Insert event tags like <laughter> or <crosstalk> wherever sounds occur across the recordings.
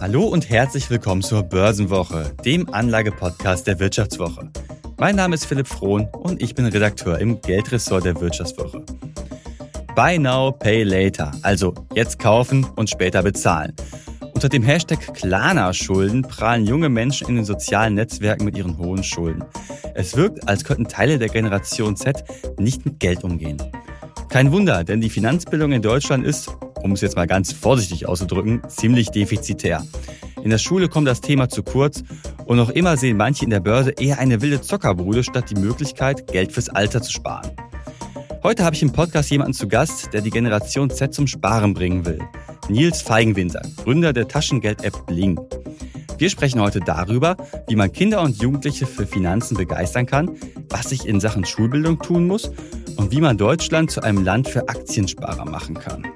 Hallo und herzlich willkommen zur Börsenwoche, dem Anlagepodcast der Wirtschaftswoche. Mein Name ist Philipp Frohn und ich bin Redakteur im Geldressort der Wirtschaftswoche. Buy now, pay later, also jetzt kaufen und später bezahlen. Unter dem Hashtag Klana-Schulden prahlen junge Menschen in den sozialen Netzwerken mit ihren hohen Schulden. Es wirkt, als könnten Teile der Generation Z nicht mit Geld umgehen. Kein Wunder, denn die Finanzbildung in Deutschland ist, um es jetzt mal ganz vorsichtig auszudrücken, ziemlich defizitär. In der Schule kommt das Thema zu kurz und noch immer sehen manche in der Börse eher eine wilde Zockerbude statt die Möglichkeit, Geld fürs Alter zu sparen. Heute habe ich im Podcast jemanden zu Gast, der die Generation Z zum Sparen bringen will. Nils Feigenwinter, Gründer der Taschengeld-App Bling. Wir sprechen heute darüber, wie man Kinder und Jugendliche für Finanzen begeistern kann, was sich in Sachen Schulbildung tun muss und wie man Deutschland zu einem Land für Aktiensparer machen kann.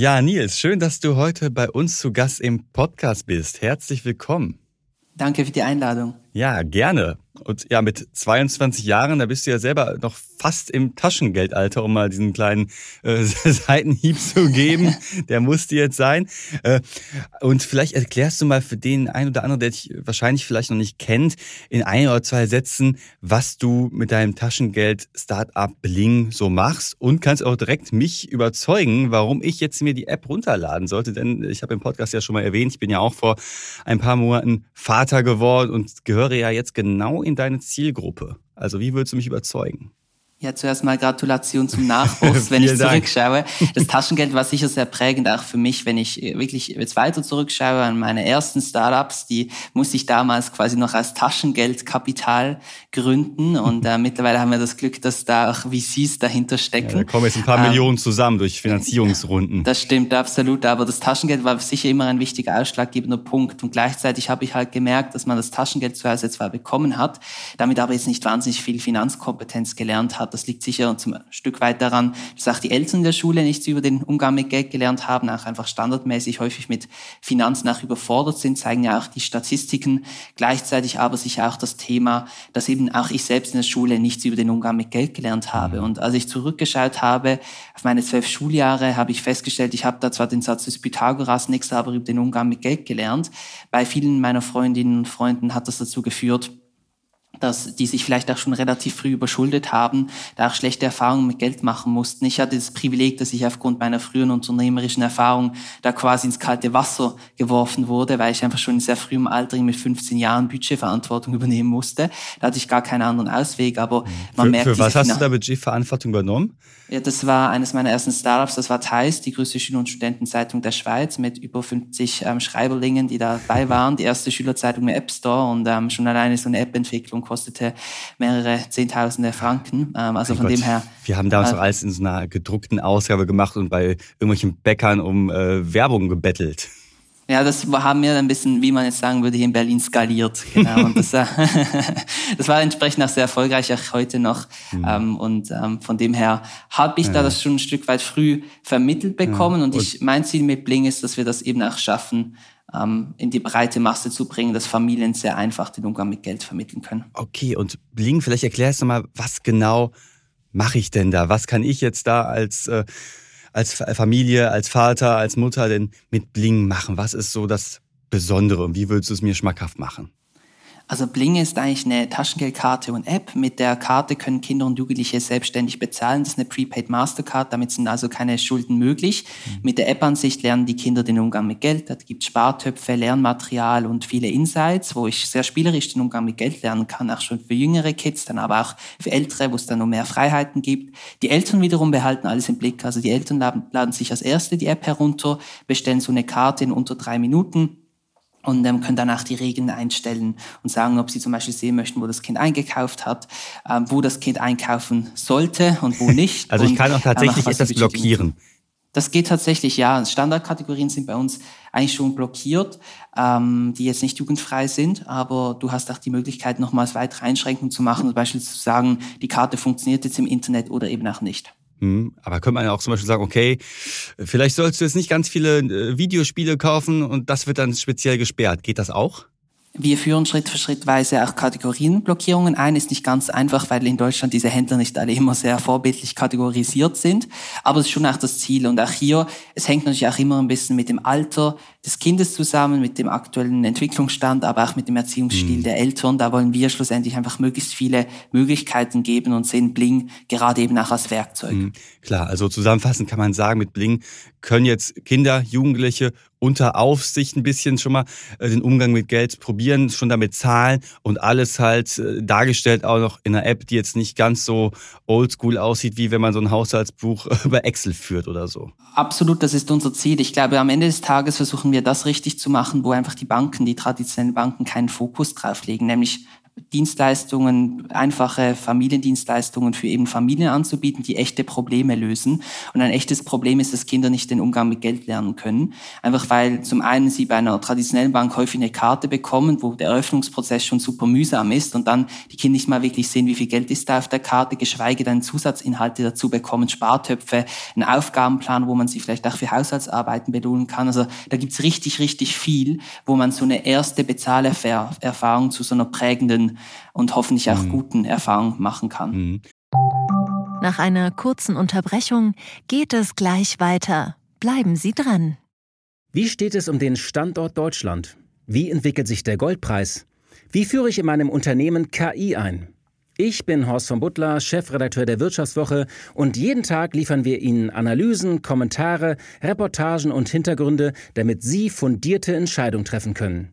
Ja, Nils, schön, dass du heute bei uns zu Gast im Podcast bist. Herzlich willkommen. Danke für die Einladung. Ja, gerne. Und ja, mit 22 Jahren, da bist du ja selber noch fast im Taschengeldalter, um mal diesen kleinen äh, <laughs> Seitenhieb zu geben. Der musste jetzt sein. Äh, und vielleicht erklärst du mal für den einen oder anderen, der dich wahrscheinlich vielleicht noch nicht kennt, in ein oder zwei Sätzen, was du mit deinem Taschengeld-Startup Bling so machst und kannst auch direkt mich überzeugen, warum ich jetzt mir die App runterladen sollte. Denn ich habe im Podcast ja schon mal erwähnt, ich bin ja auch vor ein paar Monaten Vater geworden und gehöre ja jetzt genau in deine Zielgruppe. Also wie würdest du mich überzeugen? Ja, zuerst mal Gratulation zum Nachwuchs, <laughs> wenn ich zurückschaue. Das <laughs> Taschengeld war sicher sehr prägend, auch für mich, wenn ich wirklich jetzt weiter zurückschaue an meine ersten Startups, die musste ich damals quasi noch als Taschengeldkapital gründen und äh, mittlerweile haben wir das Glück, dass da auch VCs dahinter stecken. Ja, da kommen jetzt ein paar ähm, Millionen zusammen durch Finanzierungsrunden. <laughs> Das stimmt absolut, aber das Taschengeld war sicher immer ein wichtiger ausschlaggebender Punkt und gleichzeitig habe ich halt gemerkt, dass man das Taschengeld zuerst zwar bekommen hat, damit aber jetzt nicht wahnsinnig viel Finanzkompetenz gelernt hat hat. Das liegt sicher zum Stück weit daran, dass auch die Eltern in der Schule nichts über den Umgang mit Geld gelernt haben, auch einfach standardmäßig häufig mit Finanzen auch überfordert sind, zeigen ja auch die Statistiken. Gleichzeitig aber sicher auch das Thema, dass eben auch ich selbst in der Schule nichts über den Umgang mit Geld gelernt habe. Mhm. Und als ich zurückgeschaut habe auf meine zwölf Schuljahre, habe ich festgestellt, ich habe da zwar den Satz des Pythagoras, nichts aber über den Umgang mit Geld gelernt. Bei vielen meiner Freundinnen und Freunden hat das dazu geführt, dass die sich vielleicht auch schon relativ früh überschuldet haben, da auch schlechte Erfahrungen mit Geld machen mussten. Ich hatte das Privileg, dass ich aufgrund meiner frühen unternehmerischen Erfahrung da quasi ins kalte Wasser geworfen wurde, weil ich einfach schon in sehr frühem Alter mit 15 Jahren Budgetverantwortung übernehmen musste. Da hatte ich gar keinen anderen Ausweg, aber man für, merkt... Für was hast du da Budgetverantwortung übernommen? Ja, das war eines meiner ersten Startups, das war Thais, die größte Schüler- und Studentenzeitung der Schweiz mit über 50 ähm, Schreiberlingen, die dabei waren, die erste Schülerzeitung mit App Store und ähm, schon alleine so eine App-Entwicklung kostete mehrere Zehntausende Franken. Ähm, also mein von Gott. dem her. Wir haben damals äh, noch alles in so einer gedruckten Ausgabe gemacht und bei irgendwelchen Bäckern um äh, Werbung gebettelt. Ja, das haben wir ein bisschen, wie man jetzt sagen würde, hier in Berlin skaliert. Genau. Und das, <laughs> das war entsprechend auch sehr erfolgreich, auch heute noch. Mhm. Ähm, und ähm, von dem her habe ich ja. da das schon ein Stück weit früh vermittelt bekommen. Ja. Und, und ich, mein Ziel mit Bling ist, dass wir das eben auch schaffen, ähm, in die breite Masse zu bringen, dass Familien sehr einfach den Umgang mit Geld vermitteln können. Okay, und Bling, vielleicht erklärst du mal, was genau mache ich denn da? Was kann ich jetzt da als, äh, als Familie, als Vater, als Mutter denn mit Bling machen? Was ist so das Besondere und wie würdest du es mir schmackhaft machen? Also Bling ist eigentlich eine Taschengeldkarte und App. Mit der Karte können Kinder und Jugendliche selbstständig bezahlen. Das ist eine Prepaid Mastercard, damit sind also keine Schulden möglich. Mhm. Mit der App-Ansicht lernen die Kinder den Umgang mit Geld. Da gibt Spartöpfe, Lernmaterial und viele Insights, wo ich sehr spielerisch den Umgang mit Geld lernen kann, auch schon für jüngere Kids, dann aber auch für Ältere, wo es dann noch mehr Freiheiten gibt. Die Eltern wiederum behalten alles im Blick. Also die Eltern laden, laden sich als erste die App herunter, bestellen so eine Karte in unter drei Minuten und ähm, können danach die Regeln einstellen und sagen, ob sie zum Beispiel sehen möchten, wo das Kind eingekauft hat, ähm, wo das Kind einkaufen sollte und wo <laughs> nicht. also ich kann auch tatsächlich ähm, etwas blockieren. Das geht tatsächlich, ja. Standardkategorien sind bei uns eigentlich schon blockiert, ähm, die jetzt nicht jugendfrei sind, aber du hast auch die Möglichkeit, nochmals weitere Einschränkungen zu machen, zum Beispiel zu sagen, die Karte funktioniert jetzt im Internet oder eben auch nicht. Hm, aber könnte man ja auch zum Beispiel sagen, okay, vielleicht sollst du jetzt nicht ganz viele äh, Videospiele kaufen und das wird dann speziell gesperrt. Geht das auch? Wir führen Schritt für Schrittweise auch Kategorienblockierungen ein. Ist nicht ganz einfach, weil in Deutschland diese Händler nicht alle immer sehr vorbildlich kategorisiert sind. Aber es ist schon auch das Ziel. Und auch hier, es hängt natürlich auch immer ein bisschen mit dem Alter des Kindes zusammen, mit dem aktuellen Entwicklungsstand, aber auch mit dem Erziehungsstil mhm. der Eltern. Da wollen wir schlussendlich einfach möglichst viele Möglichkeiten geben und sehen Bling gerade eben auch als Werkzeug. Mhm. Klar, also zusammenfassend kann man sagen, mit Bling können jetzt Kinder, Jugendliche unter Aufsicht ein bisschen schon mal äh, den Umgang mit Geld probieren, schon damit zahlen und alles halt äh, dargestellt auch noch in einer App, die jetzt nicht ganz so oldschool aussieht, wie wenn man so ein Haushaltsbuch <laughs> über Excel führt oder so. Absolut, das ist unser Ziel. Ich glaube, am Ende des Tages versuchen wir das richtig zu machen, wo einfach die Banken, die traditionellen Banken keinen Fokus drauf legen, nämlich Dienstleistungen, einfache Familiendienstleistungen für eben Familien anzubieten, die echte Probleme lösen. Und ein echtes Problem ist, dass Kinder nicht den Umgang mit Geld lernen können. Einfach weil zum einen sie bei einer traditionellen Bank häufig eine Karte bekommen, wo der Eröffnungsprozess schon super mühsam ist und dann die Kinder nicht mal wirklich sehen, wie viel Geld ist da auf der Karte, geschweige denn Zusatzinhalte dazu bekommen, Spartöpfe, einen Aufgabenplan, wo man sie vielleicht auch für Haushaltsarbeiten belohnen kann. Also da gibt's richtig, richtig viel, wo man so eine erste Bezahlerfahrung zu so einer prägenden und hoffentlich auch mhm. guten Erfahrungen machen kann. Mhm. Nach einer kurzen Unterbrechung geht es gleich weiter. Bleiben Sie dran. Wie steht es um den Standort Deutschland? Wie entwickelt sich der Goldpreis? Wie führe ich in meinem Unternehmen KI ein? Ich bin Horst von Butler, Chefredakteur der Wirtschaftswoche und jeden Tag liefern wir Ihnen Analysen, Kommentare, Reportagen und Hintergründe, damit Sie fundierte Entscheidungen treffen können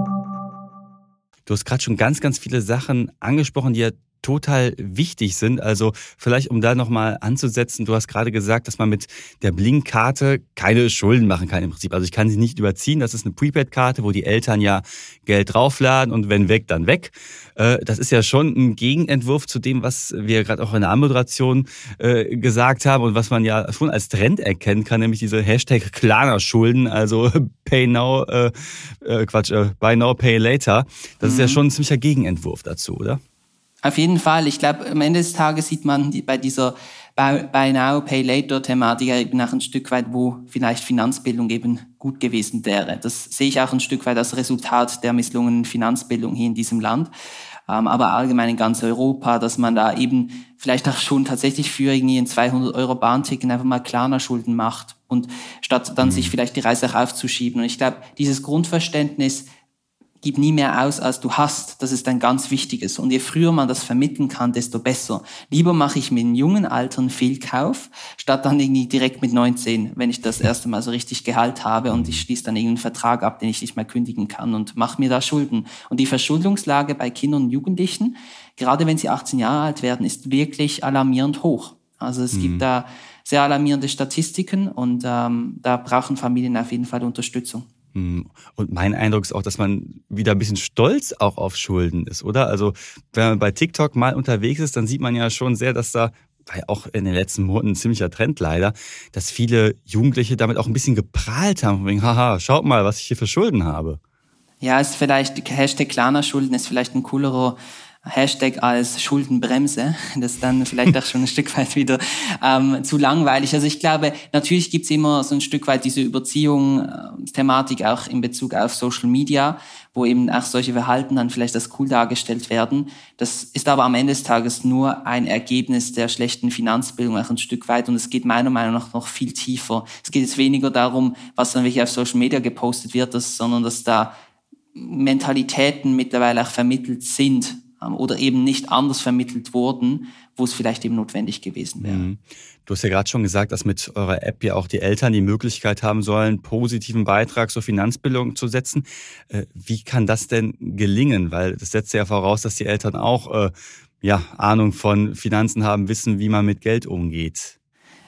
Du hast gerade schon ganz, ganz viele Sachen angesprochen, die ja total wichtig sind. Also vielleicht, um da nochmal anzusetzen, du hast gerade gesagt, dass man mit der Blink-Karte keine Schulden machen kann im Prinzip. Also ich kann sie nicht überziehen. Das ist eine Prepaid-Karte, wo die Eltern ja Geld draufladen und wenn weg, dann weg. Äh, das ist ja schon ein Gegenentwurf zu dem, was wir gerade auch in der Anmoderation äh, gesagt haben und was man ja schon als Trend erkennen kann, nämlich diese Hashtag Klarna-Schulden, also <laughs> Pay Now, äh, Quatsch, Buy Now, Pay Later. Das mhm. ist ja mhm. schon ein ziemlicher Gegenentwurf dazu, oder? Auf jeden Fall. Ich glaube, am Ende des Tages sieht man bei dieser Buy Now, Pay Later Thematik eben auch ein Stück weit, wo vielleicht Finanzbildung eben gut gewesen wäre. Das sehe ich auch ein Stück weit als Resultat der misslungenen Finanzbildung hier in diesem Land. Ähm, aber allgemein in ganz Europa, dass man da eben vielleicht auch schon tatsächlich für irgendwie ein 200 Euro Bahnticket einfach mal kleiner Schulden macht und statt dann mhm. sich vielleicht die Reise auch aufzuschieben. Und ich glaube, dieses Grundverständnis, gib nie mehr aus, als du hast. Das ist ein ganz wichtiges. Und je früher man das vermitteln kann, desto besser. Lieber mache ich mit jungen Altern viel Kauf, statt dann irgendwie direkt mit 19, wenn ich das erste Mal so richtig Gehalt habe und ich schließe dann irgendeinen Vertrag ab, den ich nicht mehr kündigen kann und mache mir da Schulden. Und die Verschuldungslage bei Kindern und Jugendlichen, gerade wenn sie 18 Jahre alt werden, ist wirklich alarmierend hoch. Also es mhm. gibt da sehr alarmierende Statistiken und ähm, da brauchen Familien auf jeden Fall Unterstützung. Hm. Und mein Eindruck ist auch, dass man wieder ein bisschen stolz auch auf Schulden ist, oder? Also, wenn man bei TikTok mal unterwegs ist, dann sieht man ja schon sehr, dass da, weil auch in den letzten Monaten ein ziemlicher Trend leider, dass viele Jugendliche damit auch ein bisschen geprahlt haben. Wegen, haha, schaut mal, was ich hier für Schulden habe. Ja, ist vielleicht, Hashtag Klarner Schulden ist vielleicht ein coolerer Hashtag als Schuldenbremse. <laughs> Das dann vielleicht auch schon ein <laughs> Stück weit wieder ähm, zu langweilig. Also ich glaube, natürlich gibt's immer so ein Stück weit diese Überziehung-Thematik äh, auch in Bezug auf Social Media, wo eben auch solche Verhalten dann vielleicht als cool dargestellt werden. Das ist aber am Ende des Tages nur ein Ergebnis der schlechten Finanzbildung auch ein Stück weit und es geht meiner Meinung nach noch viel tiefer. Es geht jetzt weniger darum, was dann wirklich auf Social Media gepostet wird, sondern dass da Mentalitäten mittlerweile auch vermittelt sind, ähm, oder eben nicht anders vermittelt wurden, wo es vielleicht eben notwendig gewesen wäre. Mhm. Du hast ja gerade schon gesagt, dass mit eurer App ja auch die Eltern die Möglichkeit haben sollen, positiven Beitrag zur Finanzbildung zu setzen. Äh, wie kann das denn gelingen? Weil das setzt ja voraus, dass die Eltern auch äh, ja, Ahnung von Finanzen haben, wissen, wie man mit Geld umgeht.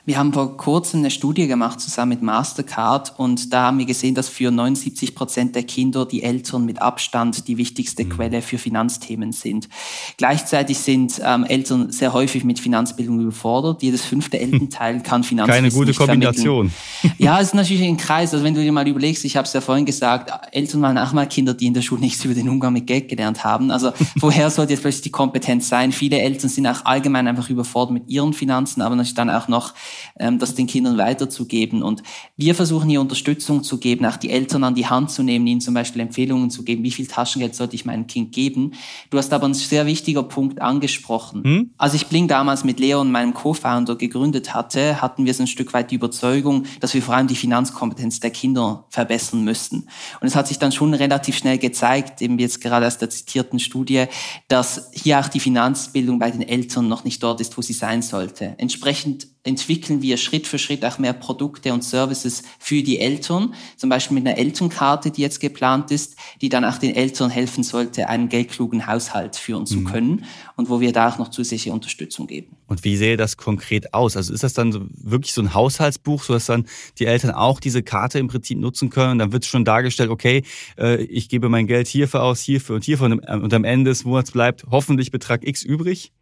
Wir haben vor kurzem eine Studie gemacht zusammen mit Mastercard und da haben wir gesehen, dass für 79 Prozent der Kinder die Eltern mit Abstand die wichtigste mhm. Quelle für Finanzthemen sind. Gleichzeitig sind ähm, Eltern sehr häufig mit Finanzbildung überfordert. Jedes fünfte <laughs> Elternteil kann Finanzbildung Keine gute Kombination. Ja, es ist natürlich ein Kreis. Also wenn du dir mal überlegst, ich habe es ja vorhin gesagt, Eltern waren auch mal Kinder, die in der Schule nichts über den Umgang mit Geld gelernt haben. Also <laughs> woher sollte jetzt plötzlich die Kompetenz sein? Viele Eltern sind auch allgemein einfach überfordert mit ihren Finanzen, aber natürlich dann auch noch ähm, das den Kindern weiterzugeben. Und wir versuchen hier Unterstützung zu geben, auch die Eltern an die Hand zu nehmen, ihnen zum Beispiel Empfehlungen zu geben, wie viel Taschengeld sollte ich meinem Kind geben. Du hast aber einen sehr wichtiger Punkt angesprochen. Hm? Als ich Bling damals mit Leon, meinem Co-Founder, gegründet hatte, hatten wir so ein Stück weit die Überzeugung, dass wir vor allem die Finanzkompetenz der Kinder verbessern müssten. Und es hat sich dann schon relativ schnell gezeigt, eben jetzt gerade aus der zitierten Studie, dass hier auch die Finanzbildung bei den Eltern noch nicht dort ist, wo sie sein sollte. Entsprechend entwickeln wir Schritt für Schritt auch mehr Produkte und Services für die Eltern, zum Beispiel mit einer Elternkarte, die jetzt geplant ist, die dann auch den Eltern helfen sollte, einen geldklugen Haushalt führen zu mhm. können und wo wir da auch noch zusätzliche Unterstützung geben. Und wie sähe das konkret aus? Also ist das dann wirklich so ein Haushaltsbuch, sodass dann die Eltern auch diese Karte im Prinzip nutzen können? Dann wird schon dargestellt, okay, äh, ich gebe mein Geld hierfür aus, hierfür und hierfür und am Ende des Monats bleibt hoffentlich Betrag X übrig?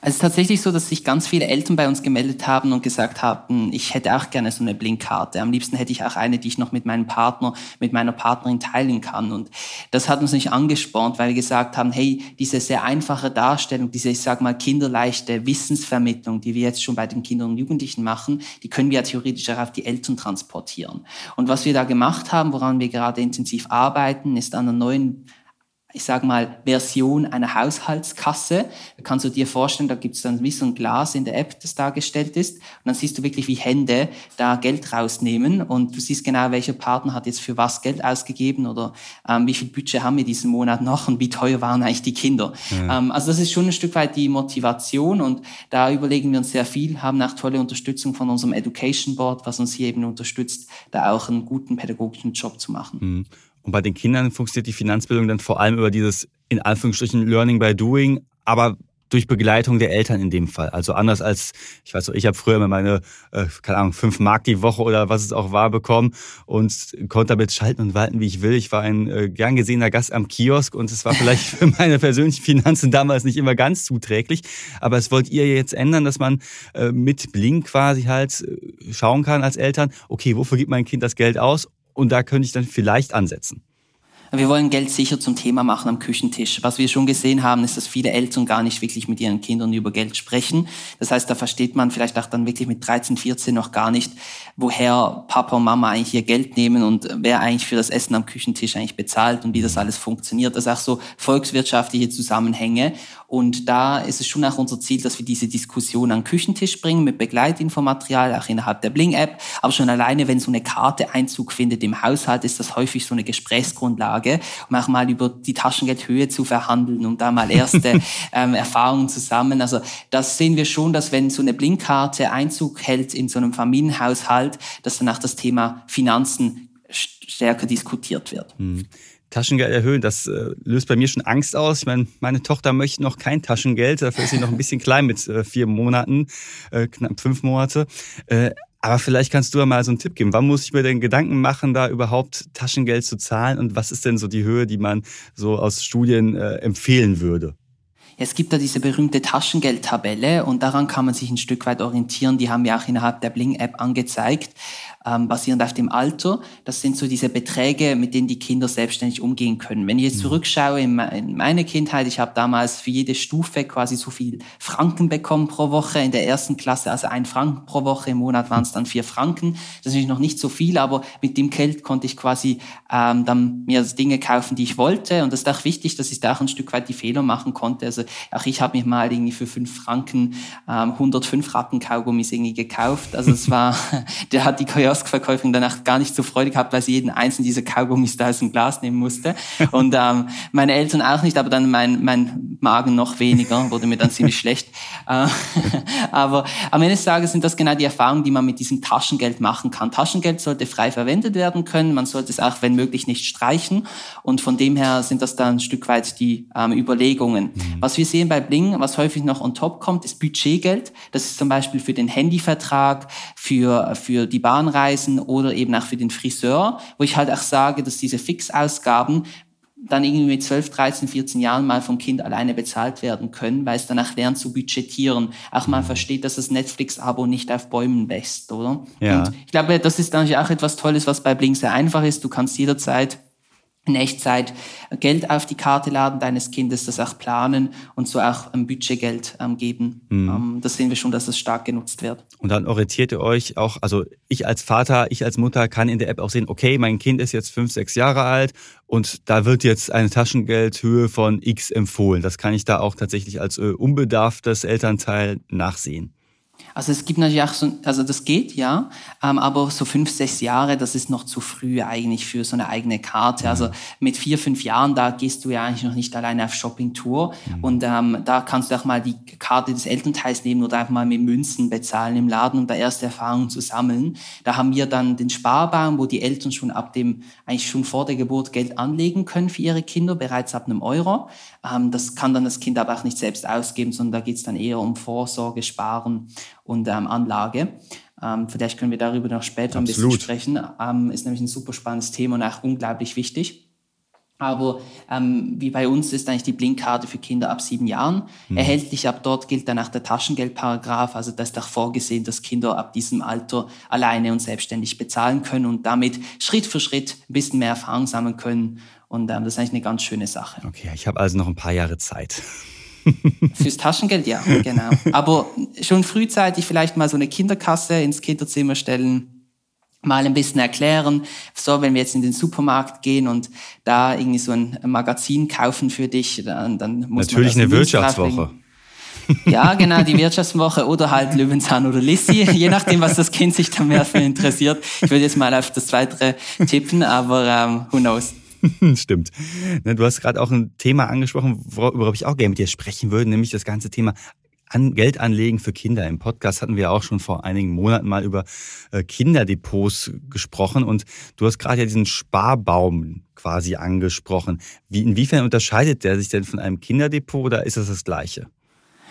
Also es ist tatsächlich so, dass sich ganz viele Eltern bei uns gemeldet haben und gesagt haben, ich hätte auch gerne so eine Blinkkarte. Am liebsten hätte ich auch eine, die ich noch mit meinem Partner, mit meiner Partnerin teilen kann. Und das hat uns nicht angespornt, weil wir gesagt haben, hey, diese sehr einfache Darstellung, diese, ich sag mal, kinderleichte Wissensvermittlung, die wir jetzt schon bei den Kindern und Jugendlichen machen, die können wir ja theoretisch auch auf die Eltern transportieren. Und was wir da gemacht haben, woran wir gerade intensiv arbeiten, ist an einer neuen ich sage mal, Version einer Haushaltskasse. Da kannst du dir vorstellen, da gibt es dann wie so ein Glas in der App, das dargestellt ist. Und dann siehst du wirklich, wie Hände da Geld rausnehmen. Und du siehst genau, welcher Partner hat jetzt für was Geld ausgegeben oder ähm, wie viel Budget haben wir diesen Monat noch und wie teuer waren eigentlich die Kinder. Ja. Ähm, also das ist schon ein Stück weit die Motivation und da überlegen wir uns sehr viel, haben auch tolle Unterstützung von unserem Education Board, was uns hier eben unterstützt, da auch einen guten pädagogischen Job zu machen. Mhm. Und bei den Kindern funktioniert die Finanzbildung dann vor allem über dieses, in Anführungsstrichen, Learning by Doing, aber durch Begleitung der Eltern in dem Fall. Also anders als, ich weiß so, ich habe früher immer meine, äh, keine Ahnung, fünf Mark die Woche oder was es auch war bekommen und konnte damit schalten und walten, wie ich will. Ich war ein äh, gern gesehener Gast am Kiosk und es war vielleicht <laughs> für meine persönlichen Finanzen damals nicht immer ganz zuträglich. Aber es wollt ihr jetzt ändern, dass man äh, mit Blink quasi halt äh, schauen kann als Eltern, okay, wofür gibt mein Kind das Geld aus und da könnte ich dann vielleicht ansetzen. Wir wollen Geld sicher zum Thema machen am Küchentisch. Was wir schon gesehen haben, ist, dass viele Eltern gar nicht wirklich mit ihren Kindern über Geld sprechen. Das heißt, da versteht man vielleicht auch dann wirklich mit 13, 14 noch gar nicht, woher Papa und Mama eigentlich ihr Geld nehmen und wer eigentlich für das Essen am Küchentisch eigentlich bezahlt und wie das alles funktioniert. Das ist auch so volkswirtschaftliche Zusammenhänge. Und da ist es schon auch unser Ziel, dass wir diese Diskussion den Küchentisch bringen mit Begleitinfomaterial, auch innerhalb der Bling-App. Aber schon alleine, wenn so eine Karte Einzug findet im Haushalt, ist das häufig so eine Gesprächsgrundlage, um auch mal über die Taschengeldhöhe zu verhandeln und da mal erste <laughs> ähm, Erfahrungen zusammen. Also das sehen wir schon, dass wenn so eine Blinkkarte Einzug hält in so einem Familienhaushalt, dass danach das Thema Finanzen stärker diskutiert wird. Hm. Taschengeld erhöhen, das äh, löst bei mir schon Angst aus. Ich meine, meine Tochter möchte noch kein Taschengeld, dafür ist sie noch ein bisschen klein mit äh, vier Monaten, äh, knapp fünf Monate. Aber vielleicht kannst du ja mal so einen Tipp geben. Wann muss ich mir denn Gedanken machen, da überhaupt Taschengeld zu zahlen? Und was ist denn so die Höhe, die man so aus Studien äh, empfehlen würde? Es gibt da diese berühmte Taschengeldtabelle und daran kann man sich ein Stück weit orientieren. Die haben wir auch innerhalb der Bling-App angezeigt ähm, basierend auf dem Alter. Das sind so diese Beträge, mit denen die Kinder selbstständig umgehen können. Wenn ich jetzt mhm. zurückschaue in, in meine Kindheit, ich habe damals für jede Stufe quasi so viel Franken bekommen pro Woche. In der ersten Klasse also ein Franken pro Woche, im Monat waren es dann vier Franken. Das ist natürlich noch nicht so viel, aber mit dem Geld konnte ich quasi ähm, dann mir Dinge kaufen, die ich wollte. Und das ist auch wichtig, dass ich da auch ein Stück weit die Fehler machen konnte. Also auch ich habe mir mal irgendwie für fünf Franken ähm, 105 Rattenkaugummis irgendwie gekauft. Also es war, <laughs> der hat die Kioskverkäuferin danach gar nicht so Freude gehabt, weil sie jeden einzelnen dieser Kaugummis da aus dem Glas nehmen musste. Und ähm, meine Eltern auch nicht, aber dann mein, mein Magen noch weniger, wurde mir dann ziemlich schlecht. Äh, <laughs> aber am Ende des Tages sind das genau die Erfahrungen, die man mit diesem Taschengeld machen kann. Taschengeld sollte frei verwendet werden können. Man sollte es auch, wenn möglich, nicht streichen. Und von dem her sind das dann ein Stück weit die ähm, Überlegungen. Mhm. Was wir sehen bei Bling, was häufig noch on top kommt, ist Budgetgeld. Das ist zum Beispiel für den Handyvertrag, für, für die Bahnreisen oder eben auch für den Friseur, wo ich halt auch sage, dass diese Fixausgaben dann irgendwie mit 12, 13, 14 Jahren mal vom Kind alleine bezahlt werden können, weil es danach lernt zu budgetieren. Auch mal versteht, dass das Netflix-Abo nicht auf Bäumen wächst, oder? Ja. Und ich glaube, das ist dann auch etwas Tolles, was bei Blink sehr einfach ist. Du kannst jederzeit in Echtzeit Geld auf die Karte laden deines Kindes, das auch planen und so auch ein Budgetgeld ähm, geben. Mhm. Ähm, das sehen wir schon, dass es stark genutzt wird. Und dann orientiert ihr euch auch, also ich als Vater, ich als Mutter kann in der App auch sehen, okay, mein Kind ist jetzt fünf, sechs Jahre alt und da wird jetzt eine Taschengeldhöhe von X empfohlen. Das kann ich da auch tatsächlich als äh, unbedarftes Elternteil nachsehen. Also es gibt natürlich auch so, also das geht, ja, ähm, aber so fünf, sechs Jahre, das ist noch zu früh eigentlich für so eine eigene Karte. Also mhm. mit vier, fünf Jahren, da gehst du ja eigentlich noch nicht alleine auf Shoppingtour mhm. und ähm, da kannst du auch mal die Karte des Elternteils nehmen oder einfach mal mit Münzen bezahlen im Laden, um da erste Erfahrungen zu sammeln. Da haben wir dann den Sparbaum, wo die Eltern schon ab dem, eigentlich schon vor der Geburt Geld anlegen können für ihre Kinder, bereits ab einem Euro. Ähm, das kann dann das Kind aber auch nicht selbst ausgeben, sondern da geht es dann eher um Vorsorge, Sparen und ähm, Anlage. Ähm, vielleicht können wir darüber noch später Absolut. ein bisschen sprechen. Ähm, ist nämlich ein super spannendes Thema und auch unglaublich wichtig. Aber ähm, wie bei uns ist eigentlich die Blinkkarte für Kinder ab sieben Jahren mhm. erhältlich. Ab dort gilt dann auch der Taschengeldparagraph. Also da ist auch vorgesehen, dass Kinder ab diesem Alter alleine und selbstständig bezahlen können und damit Schritt für Schritt ein bisschen mehr Erfahrung sammeln können. Und ähm, das ist eigentlich eine ganz schöne Sache. Okay, ich habe also noch ein paar Jahre Zeit. Fürs Taschengeld, ja, genau. Aber schon frühzeitig vielleicht mal so eine Kinderkasse ins Kinderzimmer stellen, mal ein bisschen erklären. So, wenn wir jetzt in den Supermarkt gehen und da irgendwie so ein Magazin kaufen für dich, dann, dann muss Natürlich man eine Wirtschaftswoche. Ja, genau, die Wirtschaftswoche oder halt Löwenzahn oder Lissi, je nachdem, was das Kind sich da mehr für interessiert. Ich würde jetzt mal auf das Weitere tippen, aber ähm, who knows. <laughs> Stimmt. Ne, du hast gerade auch ein Thema angesprochen, worüber ich auch gerne mit dir sprechen würde, nämlich das ganze Thema an Geld anlegen für Kinder. Im Podcast hatten wir auch schon vor einigen Monaten mal über äh, Kinderdepots gesprochen und du hast gerade ja diesen Sparbaum quasi angesprochen. Wie, inwiefern unterscheidet der sich denn von einem Kinderdepot oder ist das das gleiche?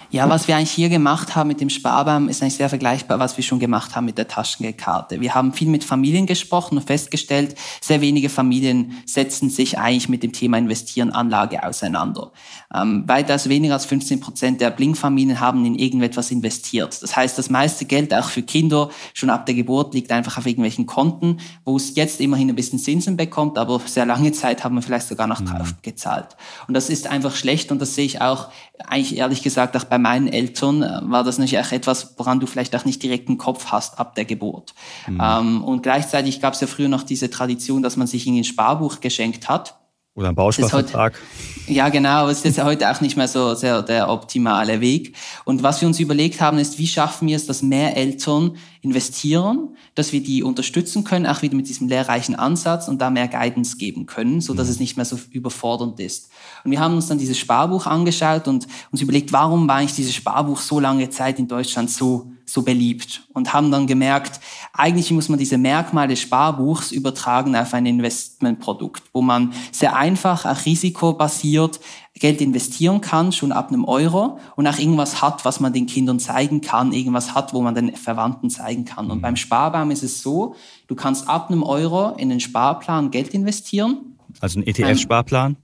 Ja, was wir eigentlich hier gemacht haben mit dem Sparbaum, ist eigentlich sehr vergleichbar, was wir schon gemacht haben mit der Taschengeldkarte. Wir haben viel mit Familien gesprochen und festgestellt, sehr wenige Familien setzen sich eigentlich mit dem Thema Investieren, Anlage auseinander. Ähm, weitaus weniger als 15 Prozent der Blinkfamilien haben in irgendetwas investiert. Das heißt, das meiste Geld auch für Kinder schon ab der Geburt liegt einfach auf irgendwelchen Konten, wo es jetzt immerhin ein bisschen Zinsen bekommt, aber sehr lange Zeit haben wir vielleicht sogar noch drauf mhm. gezahlt. Und das ist einfach schlecht und das sehe ich auch eigentlich ehrlich gesagt auch bei bei meinen Eltern äh, war das natürlich auch etwas, woran du vielleicht auch nicht direkt einen Kopf hast ab der Geburt. Mhm. Ähm, und gleichzeitig gab es ja früher noch diese Tradition, dass man sich in ein Sparbuch geschenkt hat. Oder ein Bausparvertrag. Ja, genau. Es ist heute auch nicht mehr so sehr der optimale Weg. Und was wir uns überlegt haben, ist, wie schaffen wir es, dass mehr Eltern investieren, dass wir die unterstützen können, auch wieder mit diesem lehrreichen Ansatz und da mehr Guidance geben können, so dass mhm. es nicht mehr so überfordernd ist. Und wir haben uns dann dieses Sparbuch angeschaut und uns überlegt, warum war eigentlich dieses Sparbuch so lange Zeit in Deutschland so so beliebt und haben dann gemerkt, eigentlich muss man diese Merkmale des Sparbuchs übertragen auf ein Investmentprodukt, wo man sehr einfach, auch risikobasiert Geld investieren kann, schon ab einem Euro und auch irgendwas hat, was man den Kindern zeigen kann, irgendwas hat, wo man den Verwandten zeigen kann. Und mhm. beim Sparbaum ist es so, du kannst ab einem Euro in den Sparplan Geld investieren also ein ETF-Sparplan?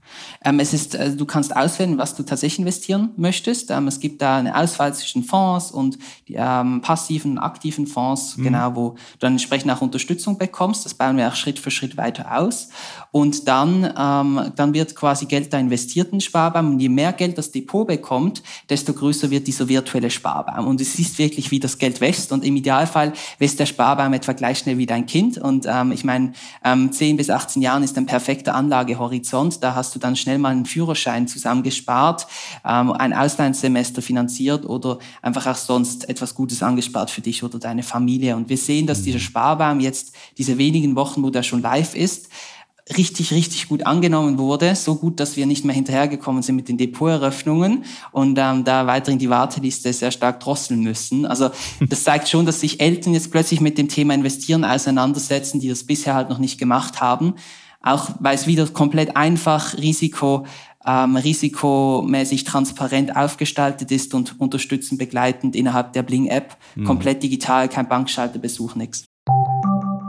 Ähm, es ist, also du kannst auswählen, was du tatsächlich investieren möchtest. Ähm, es gibt da eine Auswahl zwischen Fonds und die, ähm, passiven aktiven Fonds, mhm. genau, wo du dann entsprechend auch Unterstützung bekommst. Das bauen wir auch Schritt für Schritt weiter aus. Und dann, ähm, dann wird quasi Geld da investiert in Sparbaum. Und je mehr Geld das Depot bekommt, desto größer wird dieser virtuelle Sparbaum. Und es ist wirklich, wie das Geld wächst. Und im Idealfall wächst der Sparbaum etwa gleich schnell wie dein Kind. Und ähm, ich meine, ähm, 10 bis 18 Jahren ist ein perfekter Anlagehorizont. Da hast du dann schnell mal einen Führerschein zusammengespart, ähm, ein Auslandssemester finanziert oder einfach auch sonst etwas Gutes angespart für dich oder deine Familie. Und wir sehen, dass dieser mhm. Sparbaum jetzt diese wenigen Wochen, wo der schon live ist, richtig, richtig gut angenommen wurde. So gut, dass wir nicht mehr hinterhergekommen sind mit den Depoteröffnungen und ähm, da weiterhin die Warteliste sehr stark drosseln müssen. Also <laughs> das zeigt schon, dass sich Eltern jetzt plötzlich mit dem Thema Investieren auseinandersetzen, die das bisher halt noch nicht gemacht haben auch weil es wieder komplett einfach, Risiko ähm, risikomäßig transparent aufgestaltet ist und unterstützend begleitend innerhalb der Bling-App. Mhm. Komplett digital, kein Bankschalterbesuch, nichts.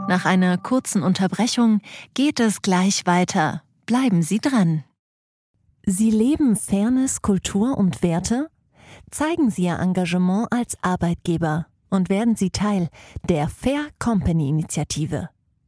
Nach einer kurzen Unterbrechung geht es gleich weiter. Bleiben Sie dran. Sie leben Fairness, Kultur und Werte? Zeigen Sie Ihr Engagement als Arbeitgeber und werden Sie Teil der Fair Company Initiative.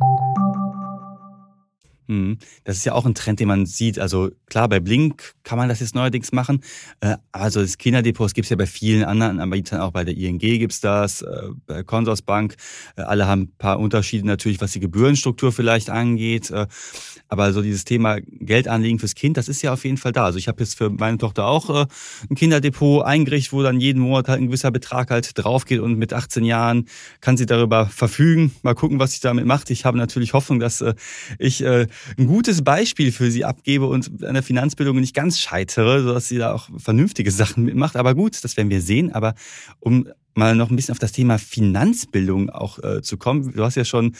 Mhm. Das ist ja auch ein Trend, den man sieht. Also klar, bei Blink kann man das jetzt neuerdings machen. Also das Kinderdepot gibt es ja bei vielen anderen Anbietern, auch bei der ING gibt es das, äh, bei Consorsbank. Äh, alle haben ein paar Unterschiede natürlich, was die Gebührenstruktur vielleicht angeht. Aber so dieses Thema Geldanlegen fürs Kind, das ist ja auf jeden Fall da. Also ich habe jetzt für meine Tochter auch ein Kinderdepot eingerichtet, wo dann jeden Monat halt ein gewisser Betrag halt drauf geht und mit 18 Jahren kann sie darüber verfügen. Mal gucken, was sie damit macht. Ich habe natürlich Hoffnung, dass ich ein gutes Beispiel für sie abgebe und an der Finanzbildung nicht ganz scheitere, sodass sie da auch vernünftige Sachen mitmacht. Aber gut, das werden wir sehen. Aber um mal noch ein bisschen auf das Thema Finanzbildung auch äh, zu kommen. Du hast ja schon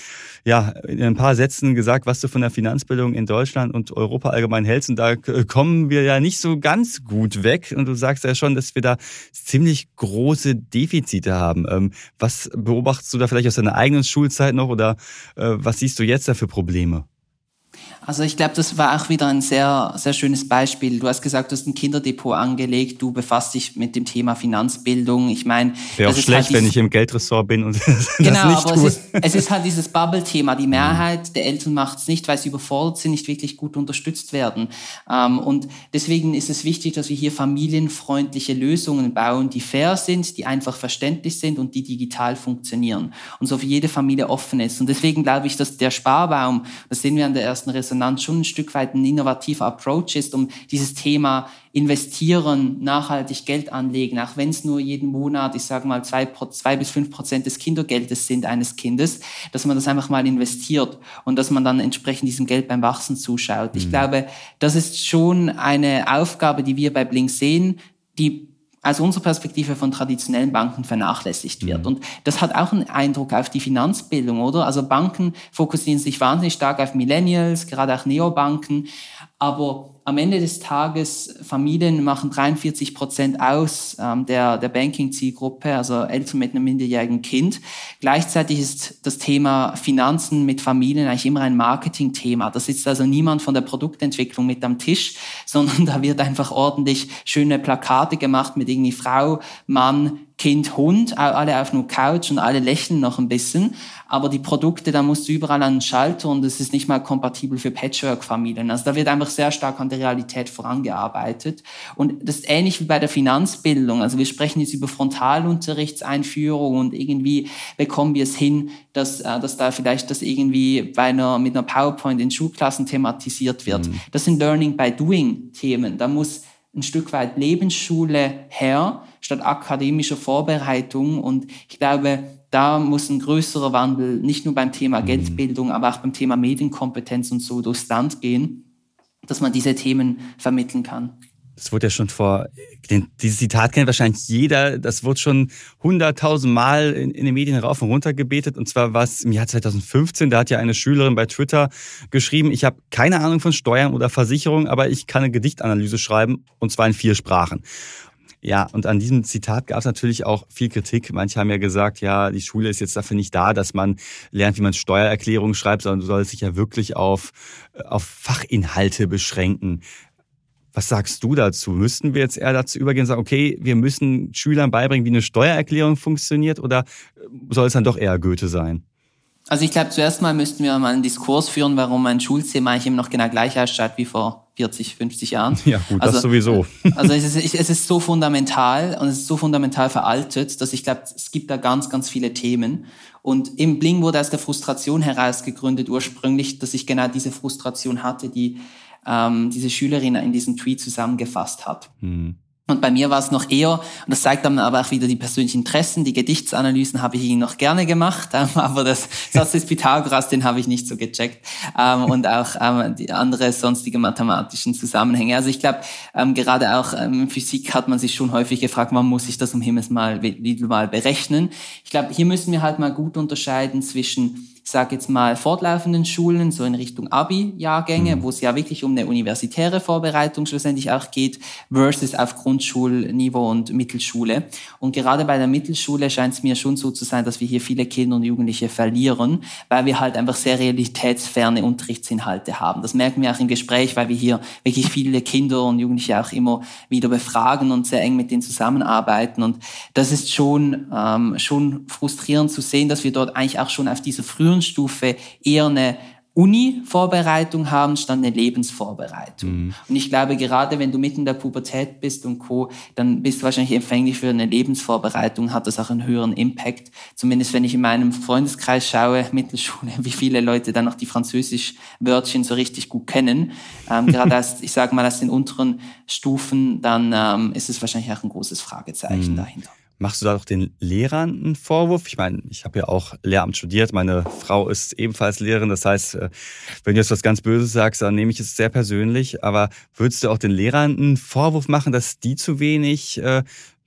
ja in ein paar Sätzen gesagt, was du von der Finanzbildung in Deutschland und Europa allgemein hältst. Und da kommen wir ja nicht so ganz gut weg. Und du sagst ja schon, dass wir da ziemlich große Defizite haben. Ähm, was beobachtest du da vielleicht aus deiner eigenen Schulzeit noch oder äh, was siehst du jetzt da für Probleme? Also ich glaube, das war auch wieder ein sehr, sehr schönes Beispiel. Du hast gesagt, du hast ein Kinderdepot angelegt, du befasst dich mit dem Thema Finanzbildung. Ich meine, wäre auch schlecht, halt wenn ich im Geldressort bin und <laughs> das genau, nicht aber tue. Es, ist, es ist halt dieses Bubble-Thema. Die <laughs> Mehrheit der Eltern macht es nicht, weil sie überfordert sind, nicht wirklich gut unterstützt werden. Ähm, und deswegen ist es wichtig, dass wir hier familienfreundliche Lösungen bauen, die fair sind, die einfach verständlich sind und die digital funktionieren und so für jede Familie offen ist. Und deswegen glaube ich, dass der Sparbaum, das sehen wir an der ersten Resonanz, Resonanz schon ein Stück weit ein innovativer Approach ist, um dieses Thema investieren, nachhaltig Geld anlegen, auch wenn es nur jeden Monat, ich sage mal, zwei, zwei bis fünf Prozent des Kindergeldes sind eines Kindes, dass man das einfach mal investiert und dass man dann entsprechend diesem Geld beim Wachsen zuschaut. Mhm. Ich glaube, das ist schon eine Aufgabe, die wir bei Blink sehen, die aus unserer Perspektive von traditionellen Banken vernachlässigt wird. Mhm. Und das hat auch einen Eindruck auf die Finanzbildung, oder? Also Banken fokussieren sich wahnsinnig stark auf Millennials, gerade auch Neobanken. Aber am Ende des Tages, Familien machen 43 Prozent aus ähm, der, der Banking-Zielgruppe, also Eltern mit einem minderjährigen Kind. Gleichzeitig ist das Thema Finanzen mit Familien eigentlich immer ein Marketing-Thema. Da sitzt also niemand von der Produktentwicklung mit am Tisch, sondern <laughs> da wird einfach ordentlich schöne Plakate gemacht mit irgendwie Frau, Mann, Kind, Hund, alle auf nur Couch und alle lächeln noch ein bisschen. Aber die Produkte, da musst du überall an den Schalter und es ist nicht mal kompatibel für Patchwork-Familien. Also da wird einfach sehr stark an der Realität vorangearbeitet. Und das ist ähnlich wie bei der Finanzbildung. Also wir sprechen jetzt über Frontalunterrichtseinführung und irgendwie bekommen wir es hin, dass, äh, dass da vielleicht das irgendwie bei einer, mit einer PowerPoint in Schulklassen thematisiert wird. Mhm. Das sind Learning by Doing Themen. Da muss ein Stück weit Lebensschule her, statt akademischer Vorbereitung. Und ich glaube, da muss ein größerer Wandel nicht nur beim Thema mhm. Geldbildung, aber auch beim Thema Medienkompetenz und so durchs Land gehen, dass man diese Themen vermitteln kann. Das wurde ja schon vor, dieses Zitat kennt wahrscheinlich jeder, das wurde schon hunderttausend Mal in, in, den Medien rauf und runter gebetet. Und zwar war es im Jahr 2015, da hat ja eine Schülerin bei Twitter geschrieben, ich habe keine Ahnung von Steuern oder Versicherung, aber ich kann eine Gedichtanalyse schreiben, und zwar in vier Sprachen. Ja, und an diesem Zitat gab es natürlich auch viel Kritik. Manche haben ja gesagt, ja, die Schule ist jetzt dafür nicht da, dass man lernt, wie man Steuererklärungen schreibt, sondern du sollst dich ja wirklich auf, auf Fachinhalte beschränken. Was sagst du dazu? Müssten wir jetzt eher dazu übergehen und sagen, okay, wir müssen Schülern beibringen, wie eine Steuererklärung funktioniert oder soll es dann doch eher Goethe sein? Also ich glaube, zuerst mal müssten wir mal einen Diskurs führen, warum ein Schulzimmer eigentlich immer noch genau gleich ausschaut wie vor 40, 50 Jahren. Ja, gut, also, das sowieso. Also es ist, es ist so fundamental und es ist so fundamental veraltet, dass ich glaube, es gibt da ganz, ganz viele Themen. Und im Bling wurde aus der Frustration heraus gegründet ursprünglich, dass ich genau diese Frustration hatte, die ähm, diese Schülerin in diesem Tweet zusammengefasst hat. Mhm. Und bei mir war es noch eher, und das zeigt dann aber auch wieder die persönlichen Interessen, die Gedichtsanalysen habe ich ihn noch gerne gemacht, <laughs> ähm, aber das Satz des Pythagoras, den habe ich nicht so gecheckt. Ähm, und auch ähm, die andere sonstige mathematischen Zusammenhänge. Also ich glaube, ähm, gerade auch ähm, in Physik hat man sich schon häufig gefragt, wann muss ich das um Himmels mal, mal berechnen. Ich glaube, hier müssen wir halt mal gut unterscheiden zwischen ich sage jetzt mal, fortlaufenden Schulen, so in Richtung Abi-Jahrgänge, mhm. wo es ja wirklich um eine universitäre Vorbereitung schlussendlich auch geht, versus auf Grundschulniveau und Mittelschule. Und gerade bei der Mittelschule scheint es mir schon so zu sein, dass wir hier viele Kinder und Jugendliche verlieren, weil wir halt einfach sehr realitätsferne Unterrichtsinhalte haben. Das merken wir auch im Gespräch, weil wir hier wirklich viele Kinder und Jugendliche auch immer wieder befragen und sehr eng mit denen zusammenarbeiten. Und das ist schon, ähm, schon frustrierend zu sehen, dass wir dort eigentlich auch schon auf dieser frühen Stufe eher eine Uni-Vorbereitung haben, statt eine Lebensvorbereitung. Mhm. Und ich glaube, gerade wenn du mitten in der Pubertät bist und Co., dann bist du wahrscheinlich empfänglich für eine Lebensvorbereitung, hat das auch einen höheren Impact. Zumindest wenn ich in meinem Freundeskreis schaue, <laughs> Mittelschule, wie viele Leute dann noch die Französisch-Wörtchen so richtig gut kennen. Ähm, <laughs> gerade als, ich sage mal, aus den unteren Stufen, dann ähm, ist es wahrscheinlich auch ein großes Fragezeichen mhm. dahinter. Machst du da doch den Lehrern einen Vorwurf? Ich meine, ich habe ja auch Lehramt studiert. Meine Frau ist ebenfalls Lehrerin. Das heißt, äh, wenn du jetzt was ganz Böses sagst, dann nehme ich es sehr persönlich. Aber würdest du auch den Lehrern einen Vorwurf machen, dass die zu wenig äh,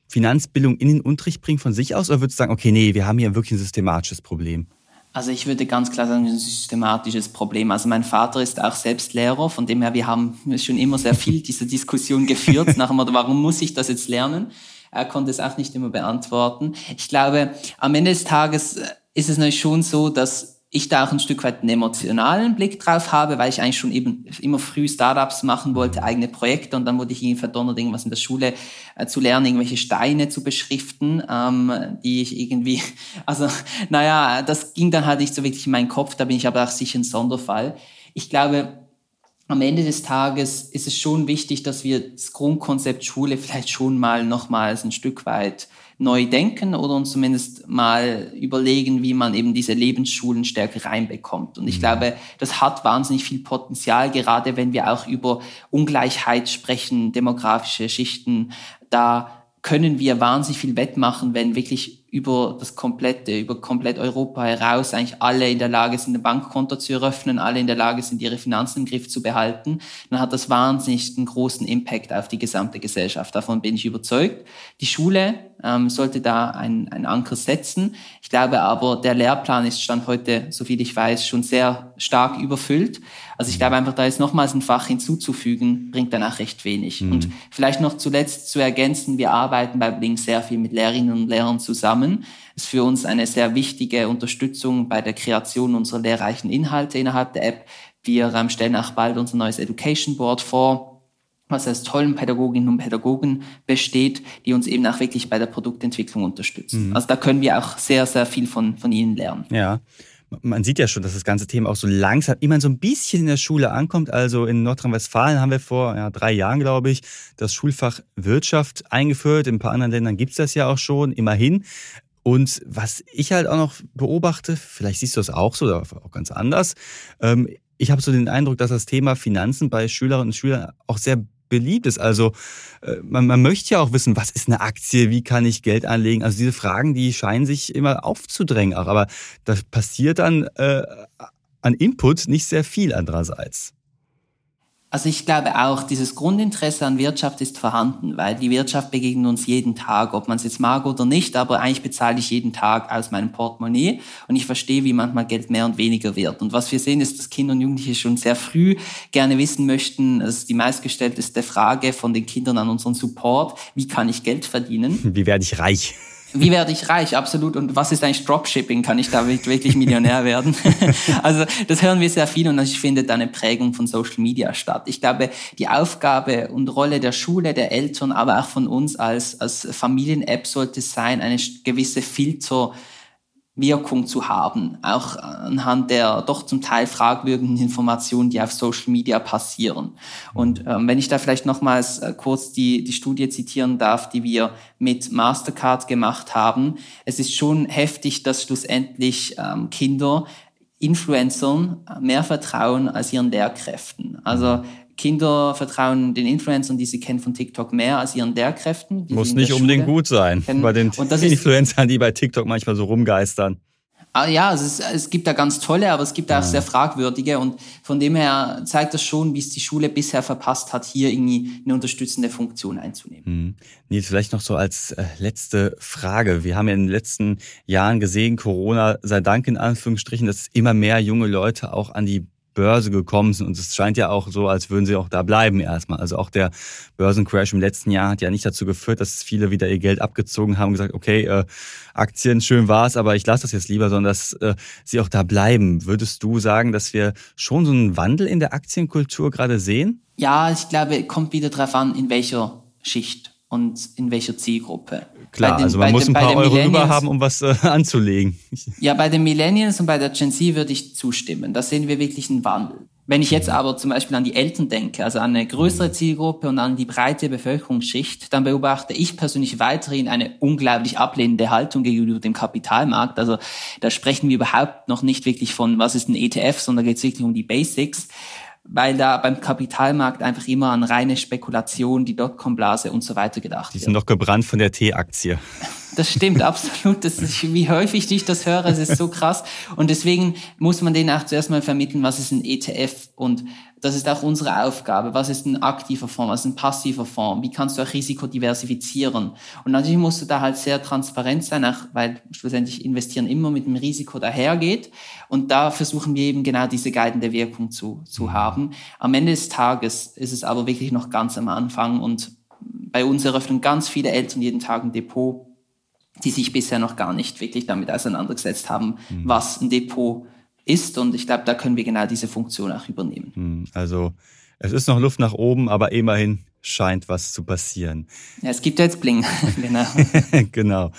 Finanzbildung in den Unterricht bringen von sich aus? Oder würdest du sagen, okay, nee, wir haben hier wirklich ein systematisches Problem? Also ich würde ganz klar sagen, ein systematisches Problem. Also mein Vater ist auch selbst Lehrer, von dem her, wir haben schon immer sehr viel diese Diskussion geführt, <laughs> nach dem Motto, warum muss ich das jetzt lernen? Er konnte es auch nicht immer beantworten. Ich glaube, am Ende des Tages äh, ist es natürlich schon so, dass ich da auch ein Stück weit einen emotionalen Blick drauf habe, weil ich eigentlich schon eben immer früh Startups machen wollte, eigene Projekte und dann wurde ich irgendwie verdonnert, irgendwas in der Schule äh, zu lernen, irgendwelche Steine zu beschriften, ähm, die ich irgendwie, <laughs> also naja, das ging dann halt nicht so wirklich in meinen Kopf, da bin ich aber auch sicher ein Sonderfall. Ich glaube, am Ende des Tages ist es schon wichtig, dass wir das Grundkonzept Schule vielleicht schon mal nochmals ein Stück weit neu denken oder uns zumindest mal überlegen, wie man eben diese Lebensschulen stärker reinbekommt. Und ich mhm. glaube, das hat wahnsinnig viel Potenzial, gerade wenn wir auch über Ungleichheit sprechen, demografische Schichten. Da können wir wahnsinnig viel wettmachen, wenn wirklich über das komplette, über komplett Europa heraus eigentlich alle in der Lage sind, ein Bankkonto zu eröffnen, alle in der Lage sind, ihre Finanzen im Griff zu behalten, dann hat das wahnsinnig einen großen Impact auf die gesamte Gesellschaft. Davon bin ich überzeugt. Die Schule ähm, sollte da einen, Anker setzen. Ich glaube aber, der Lehrplan ist Stand heute, soviel ich weiß, schon sehr stark überfüllt. Also ich glaube einfach, da ist nochmals ein Fach hinzuzufügen, bringt danach recht wenig. Mhm. Und vielleicht noch zuletzt zu ergänzen, wir arbeiten bei Blink sehr viel mit Lehrerinnen und Lehrern zusammen. Das ist für uns eine sehr wichtige Unterstützung bei der Kreation unserer lehrreichen Inhalte innerhalb der App. Wir ähm, stellen auch bald unser neues Education Board vor was aus tollen Pädagoginnen und Pädagogen besteht, die uns eben auch wirklich bei der Produktentwicklung unterstützen. Mhm. Also da können wir auch sehr, sehr viel von, von ihnen lernen. Ja man sieht ja schon, dass das ganze Thema auch so langsam immer so ein bisschen in der Schule ankommt. Also in Nordrhein-Westfalen haben wir vor ja, drei Jahren, glaube ich, das Schulfach Wirtschaft eingeführt. In ein paar anderen Ländern gibt es das ja auch schon, immerhin. Und was ich halt auch noch beobachte, vielleicht siehst du das auch so oder auch ganz anders, ähm, ich habe so den Eindruck, dass das Thema Finanzen bei Schülerinnen und Schülern auch sehr beliebt ist. Also äh, man, man möchte ja auch wissen, was ist eine Aktie, wie kann ich Geld anlegen. Also diese Fragen, die scheinen sich immer aufzudrängen. Auch, aber da passiert dann äh, an Input nicht sehr viel andererseits. Also ich glaube auch, dieses Grundinteresse an Wirtschaft ist vorhanden, weil die Wirtschaft begegnet uns jeden Tag, ob man es jetzt mag oder nicht, aber eigentlich bezahle ich jeden Tag aus meinem Portemonnaie und ich verstehe, wie manchmal Geld mehr und weniger wird. Und was wir sehen, ist, dass Kinder und Jugendliche schon sehr früh gerne wissen möchten, das ist die meistgestellteste Frage von den Kindern an unseren Support, wie kann ich Geld verdienen? Wie werde ich reich? Wie werde ich reich? Absolut. Und was ist eigentlich Dropshipping? Kann ich da wirklich Millionär werden? <laughs> also das hören wir sehr viel und ich finde da eine Prägung von Social Media statt. Ich glaube, die Aufgabe und Rolle der Schule, der Eltern, aber auch von uns als, als Familien-App sollte sein, eine gewisse Filter Wirkung zu haben, auch anhand der doch zum Teil fragwürdigen Informationen, die auf Social Media passieren. Und ähm, wenn ich da vielleicht nochmals äh, kurz die, die Studie zitieren darf, die wir mit Mastercard gemacht haben, es ist schon heftig, dass schlussendlich ähm, Kinder Influencern mehr vertrauen als ihren Lehrkräften. Also Kinder vertrauen den Influencern, die sie kennen von TikTok, mehr als ihren Lehrkräften. Muss nicht unbedingt gut sein kennen. bei den Influencern, die bei TikTok manchmal so rumgeistern. Ah, ja, es, ist, es gibt da ganz tolle, aber es gibt auch ja. sehr fragwürdige und von dem her zeigt das schon, wie es die Schule bisher verpasst hat, hier irgendwie eine unterstützende Funktion einzunehmen. Mhm. Nils, vielleicht noch so als äh, letzte Frage. Wir haben ja in den letzten Jahren gesehen, Corona sei Dank in Anführungsstrichen, dass immer mehr junge Leute auch an die Börse gekommen sind. Und es scheint ja auch so, als würden sie auch da bleiben erstmal. Also auch der Börsencrash im letzten Jahr hat ja nicht dazu geführt, dass viele wieder ihr Geld abgezogen haben und gesagt, okay, äh, Aktien, schön war's, aber ich lasse das jetzt lieber, sondern dass äh, sie auch da bleiben. Würdest du sagen, dass wir schon so einen Wandel in der Aktienkultur gerade sehen? Ja, ich glaube, kommt wieder darauf an, in welcher Schicht und in welcher Zielgruppe. Klar, den, also man muss den, ein paar Euro über haben, um was äh, anzulegen. <laughs> Ja, bei den Millennials und bei der Gen Z würde ich zustimmen. Da sehen wir wirklich einen Wandel. Wenn ich jetzt aber zum Beispiel an die Eltern denke, also an eine größere Zielgruppe und an die breite Bevölkerungsschicht, dann beobachte ich persönlich weiterhin eine unglaublich ablehnende Haltung gegenüber dem Kapitalmarkt. Also da sprechen wir überhaupt noch nicht wirklich von, was ist ein ETF, sondern geht es wirklich um die Basics weil da beim Kapitalmarkt einfach immer an reine Spekulation, die Dotcom-Blase und so weiter gedacht wird. Die sind noch gebrannt von der T-Aktie. Das stimmt <laughs> absolut. Das ist, wie häufig ich das höre, es ist so krass. Und deswegen muss man denen auch zuerst mal vermitteln, was ist ein ETF und das ist auch unsere Aufgabe. Was ist ein aktiver Fonds? Was ist ein passiver Fonds? Wie kannst du auch Risiko diversifizieren? Und natürlich musst du da halt sehr transparent sein, auch weil schlussendlich investieren immer mit dem Risiko dahergeht. Und da versuchen wir eben genau diese guidende Wirkung zu, zu mhm. haben. Am Ende des Tages ist es aber wirklich noch ganz am Anfang und bei uns eröffnen ganz viele Eltern jeden Tag ein Depot, die sich bisher noch gar nicht wirklich damit auseinandergesetzt haben, mhm. was ein Depot ist. Und ich glaube, da können wir genau diese Funktion auch übernehmen. Hm, also es ist noch Luft nach oben, aber immerhin scheint was zu passieren. Ja, es gibt jetzt Bling. <laughs> genau. <laughs> genau.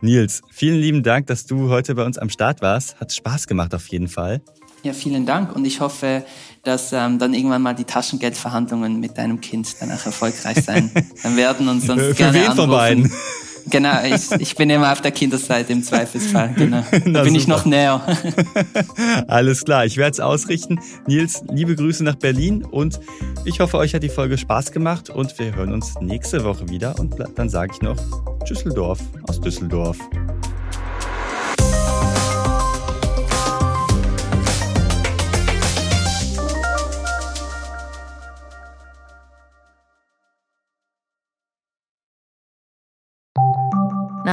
Nils, vielen lieben Dank, dass du heute bei uns am Start warst. Hat Spaß gemacht auf jeden Fall. Ja, vielen Dank und ich hoffe, dass ähm, dann irgendwann mal die Taschengeldverhandlungen mit deinem Kind dann auch erfolgreich sein dann <laughs> werden und sonst Für gerne wen anrufen. von beiden? Genau, ich, ich bin immer auf der Kinderseite im Zweifelsfall. <laughs> Genau. Da bin super. ich noch näher. <laughs> Alles klar, ich werde es ausrichten. Nils, liebe Grüße nach Berlin und ich hoffe, euch hat die Folge Spaß gemacht und wir hören uns nächste Woche wieder und dann sage ich noch Düsseldorf aus Düsseldorf.